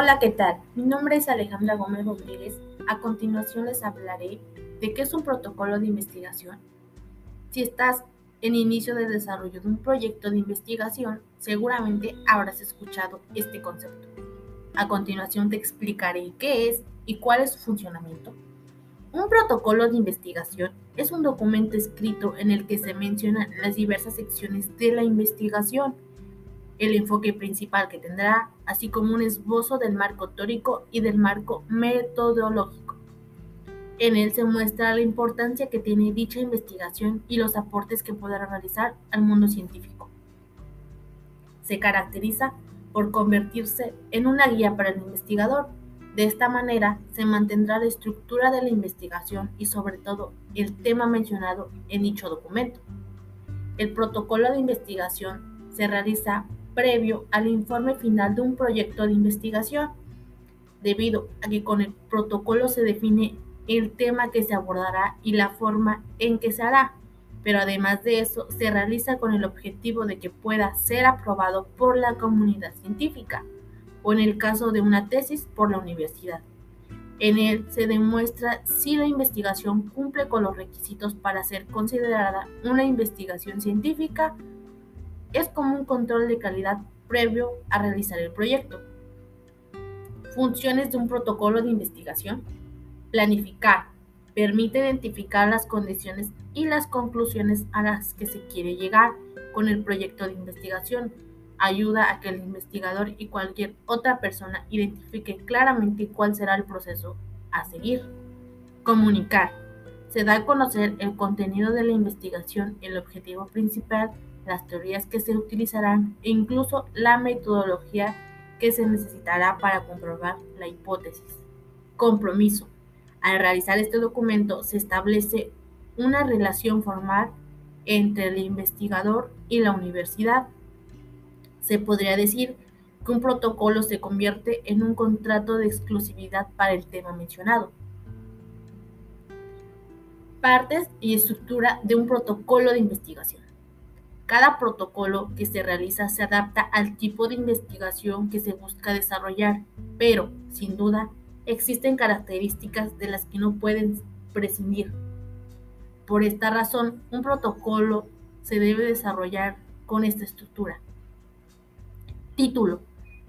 Hola, ¿qué tal? Mi nombre es Alejandra Gómez Rodríguez. A continuación les hablaré de qué es un protocolo de investigación. Si estás en inicio de desarrollo de un proyecto de investigación, seguramente habrás escuchado este concepto. A continuación te explicaré qué es y cuál es su funcionamiento. Un protocolo de investigación es un documento escrito en el que se mencionan las diversas secciones de la investigación el enfoque principal que tendrá, así como un esbozo del marco teórico y del marco metodológico. En él se muestra la importancia que tiene dicha investigación y los aportes que podrá realizar al mundo científico. Se caracteriza por convertirse en una guía para el investigador. De esta manera se mantendrá la estructura de la investigación y sobre todo el tema mencionado en dicho documento. El protocolo de investigación se realiza previo al informe final de un proyecto de investigación, debido a que con el protocolo se define el tema que se abordará y la forma en que se hará, pero además de eso se realiza con el objetivo de que pueda ser aprobado por la comunidad científica o en el caso de una tesis por la universidad. En él se demuestra si la investigación cumple con los requisitos para ser considerada una investigación científica es como un control de calidad previo a realizar el proyecto. Funciones de un protocolo de investigación. Planificar. Permite identificar las condiciones y las conclusiones a las que se quiere llegar con el proyecto de investigación. Ayuda a que el investigador y cualquier otra persona identifique claramente cuál será el proceso a seguir. Comunicar. Se da a conocer el contenido de la investigación, el objetivo principal las teorías que se utilizarán e incluso la metodología que se necesitará para comprobar la hipótesis. Compromiso. Al realizar este documento se establece una relación formal entre el investigador y la universidad. Se podría decir que un protocolo se convierte en un contrato de exclusividad para el tema mencionado. Partes y estructura de un protocolo de investigación. Cada protocolo que se realiza se adapta al tipo de investigación que se busca desarrollar, pero, sin duda, existen características de las que no pueden prescindir. Por esta razón, un protocolo se debe desarrollar con esta estructura. Título.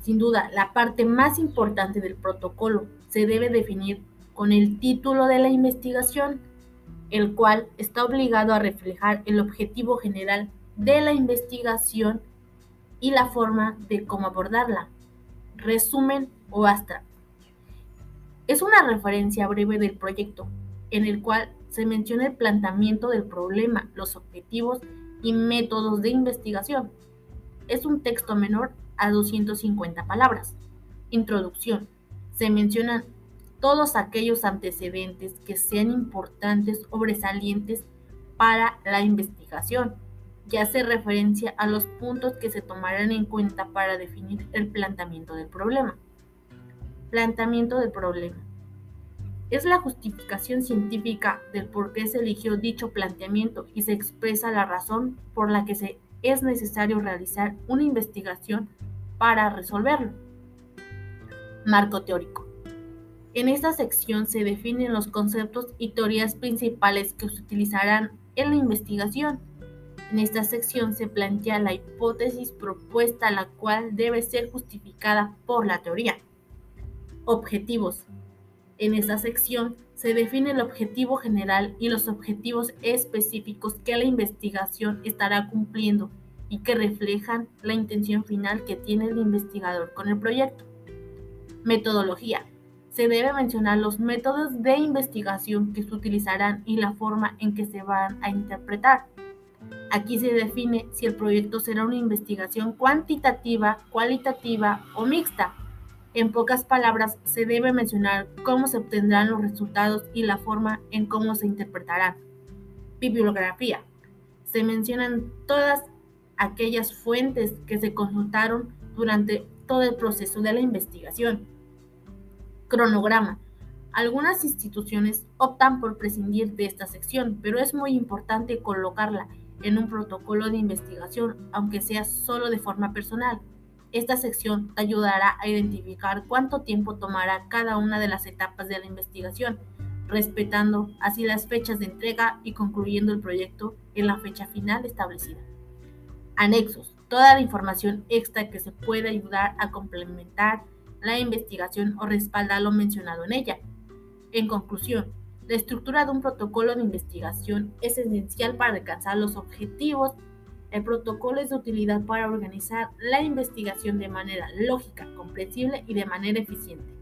Sin duda, la parte más importante del protocolo se debe definir con el título de la investigación, el cual está obligado a reflejar el objetivo general de la investigación y la forma de cómo abordarla. Resumen o abstract. Es una referencia breve del proyecto, en el cual se menciona el planteamiento del problema, los objetivos y métodos de investigación. Es un texto menor a 250 palabras. Introducción. Se mencionan todos aquellos antecedentes que sean importantes o sobresalientes para la investigación ya hace referencia a los puntos que se tomarán en cuenta para definir el planteamiento del problema. Planteamiento del problema. Es la justificación científica del por qué se eligió dicho planteamiento y se expresa la razón por la que se es necesario realizar una investigación para resolverlo. Marco teórico. En esta sección se definen los conceptos y teorías principales que se utilizarán en la investigación en esta sección se plantea la hipótesis propuesta, la cual debe ser justificada por la teoría. Objetivos. En esta sección se define el objetivo general y los objetivos específicos que la investigación estará cumpliendo y que reflejan la intención final que tiene el investigador con el proyecto. Metodología. Se debe mencionar los métodos de investigación que se utilizarán y la forma en que se van a interpretar. Aquí se define si el proyecto será una investigación cuantitativa, cualitativa o mixta. En pocas palabras, se debe mencionar cómo se obtendrán los resultados y la forma en cómo se interpretarán. Bibliografía. Se mencionan todas aquellas fuentes que se consultaron durante todo el proceso de la investigación. Cronograma. Algunas instituciones optan por prescindir de esta sección, pero es muy importante colocarla en un protocolo de investigación, aunque sea solo de forma personal. Esta sección te ayudará a identificar cuánto tiempo tomará cada una de las etapas de la investigación, respetando así las fechas de entrega y concluyendo el proyecto en la fecha final establecida. Anexos. Toda la información extra que se puede ayudar a complementar la investigación o respaldar lo mencionado en ella. En conclusión, la estructura de un protocolo de investigación es esencial para alcanzar los objetivos. El protocolo es de utilidad para organizar la investigación de manera lógica, comprensible y de manera eficiente.